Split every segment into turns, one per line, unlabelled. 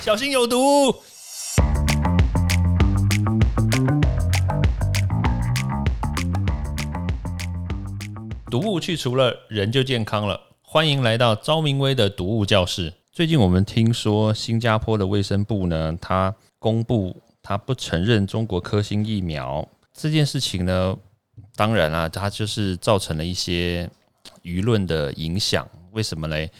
小心有毒。毒物去除了，人就健康了。欢迎来到昭明威的毒物教室。最近我们听说新加坡的卫生部呢，他公布他不承认中国科兴疫苗这件事情呢，当然啊，它就是造成了一些舆论的影响。为什么嘞？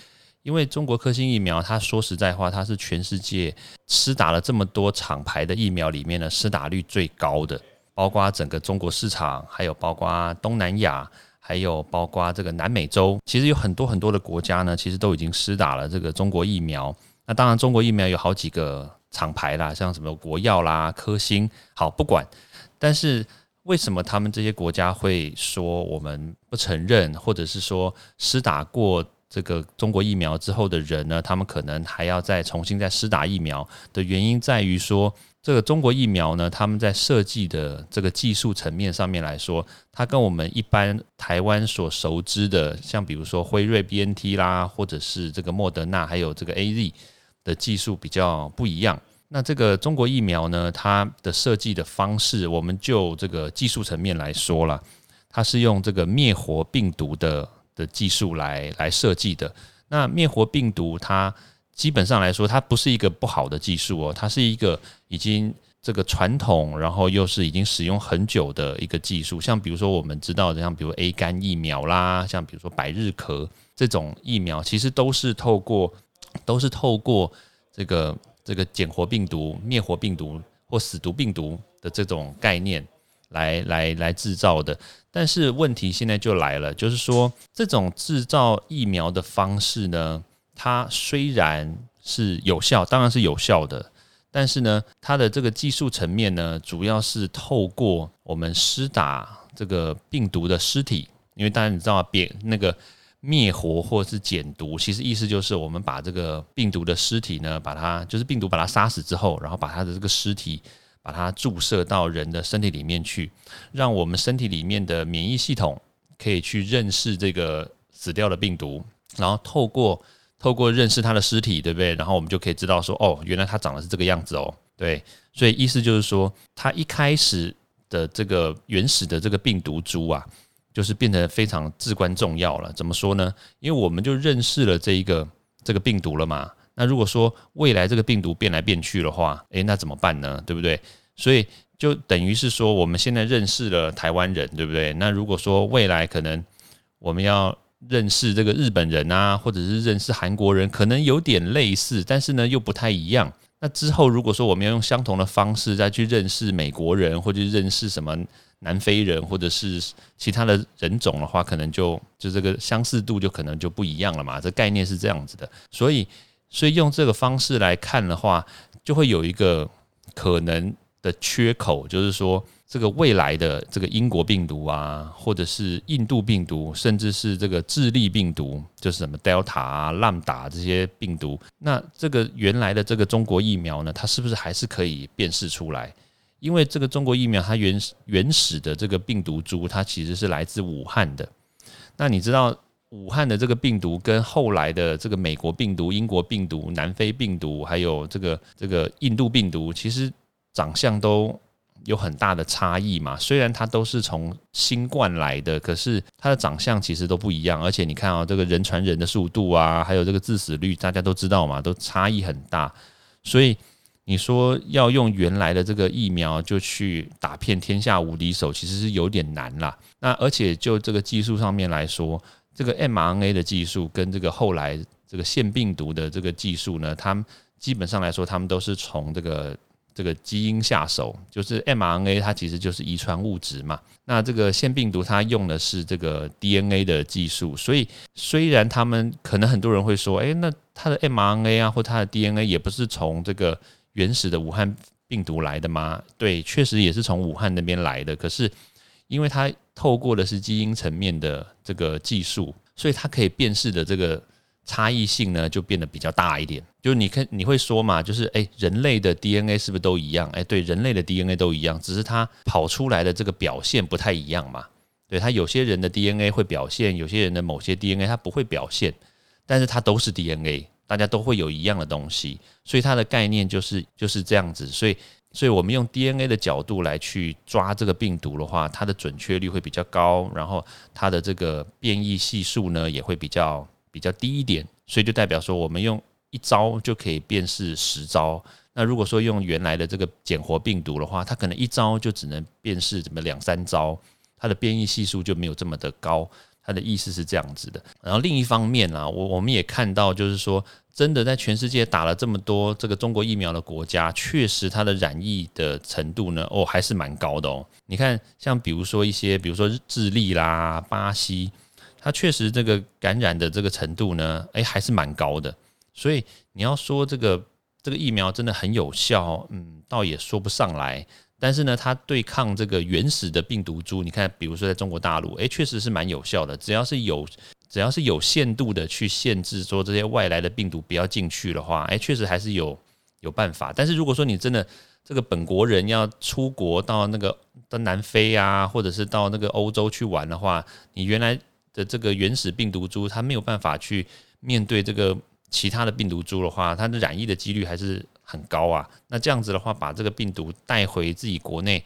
因为中国科兴疫苗，它说实在话，它是全世界施打了这么多厂牌的疫苗里面呢，施打率最高的，包括整个中国市场，还有包括东南亚。还有包括这个南美洲，其实有很多很多的国家呢，其实都已经施打了这个中国疫苗。那当然，中国疫苗有好几个厂牌啦，像什么国药啦、科兴，好不管。但是为什么他们这些国家会说我们不承认，或者是说施打过这个中国疫苗之后的人呢，他们可能还要再重新再施打疫苗的原因在于说。这个中国疫苗呢，他们在设计的这个技术层面上面来说，它跟我们一般台湾所熟知的，像比如说辉瑞 BNT 啦，或者是这个莫德纳，还有这个 AZ 的技术比较不一样。那这个中国疫苗呢，它的设计的方式，我们就这个技术层面来说了，它是用这个灭活病毒的的技术来来设计的。那灭活病毒它。基本上来说，它不是一个不好的技术哦，它是一个已经这个传统，然后又是已经使用很久的一个技术。像比如说我们知道的，像比如 A 肝疫苗啦，像比如说百日咳这种疫苗，其实都是透过都是透过这个这个减活病毒、灭活病毒或死毒病毒的这种概念来来来制造的。但是问题现在就来了，就是说这种制造疫苗的方式呢？它虽然是有效，当然是有效的，但是呢，它的这个技术层面呢，主要是透过我们施打这个病毒的尸体，因为当然你知道，别那个灭活或是减毒，其实意思就是我们把这个病毒的尸体呢，把它就是病毒把它杀死之后，然后把它的这个尸体把它注射到人的身体里面去，让我们身体里面的免疫系统可以去认识这个死掉的病毒，然后透过透过认识它的尸体，对不对？然后我们就可以知道说，哦，原来它长得是这个样子哦。对，所以意思就是说，它一开始的这个原始的这个病毒株啊，就是变得非常至关重要了。怎么说呢？因为我们就认识了这一个这个病毒了嘛。那如果说未来这个病毒变来变去的话，诶，那怎么办呢？对不对？所以就等于是说，我们现在认识了台湾人，对不对？那如果说未来可能我们要认识这个日本人啊，或者是认识韩国人，可能有点类似，但是呢又不太一样。那之后如果说我们要用相同的方式再去认识美国人，或者认识什么南非人，或者是其他的人种的话，可能就就这个相似度就可能就不一样了嘛。这概念是这样子的，所以所以用这个方式来看的话，就会有一个可能的缺口，就是说。这个未来的这个英国病毒啊，或者是印度病毒，甚至是这个智利病毒，就是什么 Delta 啊、浪达这些病毒，那这个原来的这个中国疫苗呢，它是不是还是可以辨识出来？因为这个中国疫苗它原原始的这个病毒株，它其实是来自武汉的。那你知道武汉的这个病毒跟后来的这个美国病毒、英国病毒、南非病毒，还有这个这个印度病毒，其实长相都。有很大的差异嘛？虽然它都是从新冠来的，可是它的长相其实都不一样。而且你看啊，这个人传人的速度啊，还有这个致死率，大家都知道嘛，都差异很大。所以你说要用原来的这个疫苗就去打遍天下无敌手，其实是有点难啦。那而且就这个技术上面来说，这个 mRNA 的技术跟这个后来这个腺病毒的这个技术呢，它们基本上来说，他们都是从这个。这个基因下手就是 mRNA，它其实就是遗传物质嘛。那这个腺病毒它用的是这个 DNA 的技术，所以虽然他们可能很多人会说，诶，那它的 mRNA 啊或它的 DNA 也不是从这个原始的武汉病毒来的吗？对，确实也是从武汉那边来的。可是因为它透过的是基因层面的这个技术，所以它可以辨识的这个。差异性呢就变得比较大一点，就你看你会说嘛，就是诶，人类的 DNA 是不是都一样？诶，对，人类的 DNA 都一样，只是它跑出来的这个表现不太一样嘛。对，它有些人的 DNA 会表现，有些人的某些 DNA 它不会表现，但是它都是 DNA，大家都会有一样的东西，所以它的概念就是就是这样子。所以，所以我们用 DNA 的角度来去抓这个病毒的话，它的准确率会比较高，然后它的这个变异系数呢也会比较比较低一点。所以就代表说，我们用一招就可以辨识十招。那如果说用原来的这个减活病毒的话，它可能一招就只能辨识怎么两三招，它的变异系数就没有这么的高。它的意思是这样子的。然后另一方面啊，我我们也看到，就是说，真的在全世界打了这么多这个中国疫苗的国家，确实它的染疫的程度呢，哦，还是蛮高的哦。你看，像比如说一些，比如说智利啦、巴西。它确实这个感染的这个程度呢，诶，还是蛮高的。所以你要说这个这个疫苗真的很有效，嗯，倒也说不上来。但是呢，它对抗这个原始的病毒株，你看，比如说在中国大陆，诶，确实是蛮有效的。只要是有只要是有限度的去限制说这些外来的病毒不要进去的话，诶，确实还是有有办法。但是如果说你真的这个本国人要出国到那个到南非啊，或者是到那个欧洲去玩的话，你原来的这个原始病毒株，它没有办法去面对这个其他的病毒株的话，它的染疫的几率还是很高啊。那这样子的话，把这个病毒带回自己国内，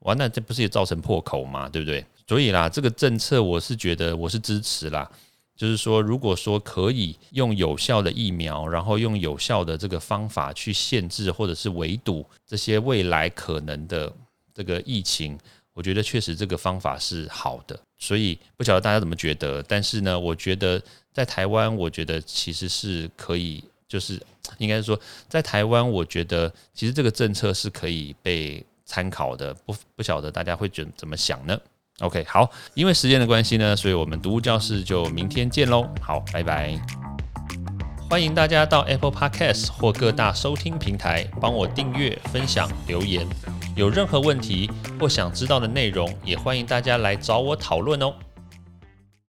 哇，那这不是也造成破口嘛？对不对？所以啦，这个政策我是觉得我是支持啦。就是说，如果说可以用有效的疫苗，然后用有效的这个方法去限制或者是围堵这些未来可能的这个疫情。我觉得确实这个方法是好的，所以不晓得大家怎么觉得。但是呢，我觉得在台湾，我觉得其实是可以，就是应该说在台湾，我觉得其实这个政策是可以被参考的。不不晓得大家会怎怎么想呢？OK，好，因为时间的关系呢，所以我们读物教室就明天见喽。好，拜拜。欢迎大家到 Apple Podcast 或各大收听平台帮我订阅、分享、留言。有任何问题或想知道的内容，也欢迎大家来找我讨论哦。